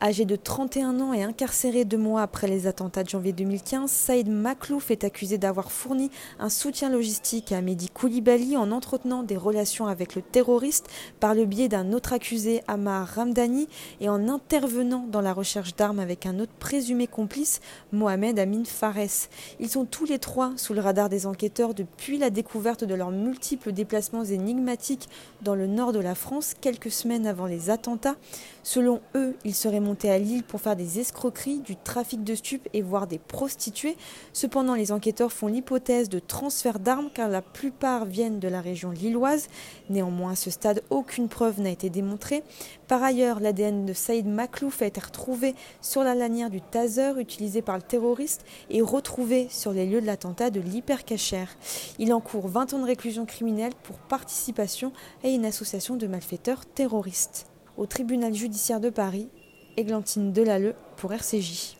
Âgé de 31 ans et incarcéré deux mois après les attentats de janvier 2015, Saïd Maklouf est accusé d'avoir fourni un soutien logistique à Mehdi Koulibaly en entretenant des relations avec le terroriste par le biais d'un autre accusé, Amar Ramdani, et en intervenant dans la recherche d'armes avec un autre présumé complice, Mohamed Amin Fares. Ils sont tous les trois sous le radar des enquêteurs depuis la découverte de leurs multiples déplacements énigmatiques dans le nord de la France quelques semaines avant les attentats. Selon eux, ils seraient montés à Lille pour faire des escroqueries, du trafic de stupes et voire des prostituées. Cependant, les enquêteurs font l'hypothèse de transfert d'armes car la plupart viennent de la région lilloise. Néanmoins, à ce stade, aucune preuve n'a été démontrée. Par ailleurs, l'ADN de Saïd Maklouf a été retrouvé sur la lanière du taser utilisé par le terroriste et retrouvé sur les lieux de l'attentat de l'hypercachère. Il encourt 20 ans de réclusion criminelle pour participation à une association de malfaiteurs terroristes au tribunal judiciaire de Paris, Églantine Delalleux pour RCJ.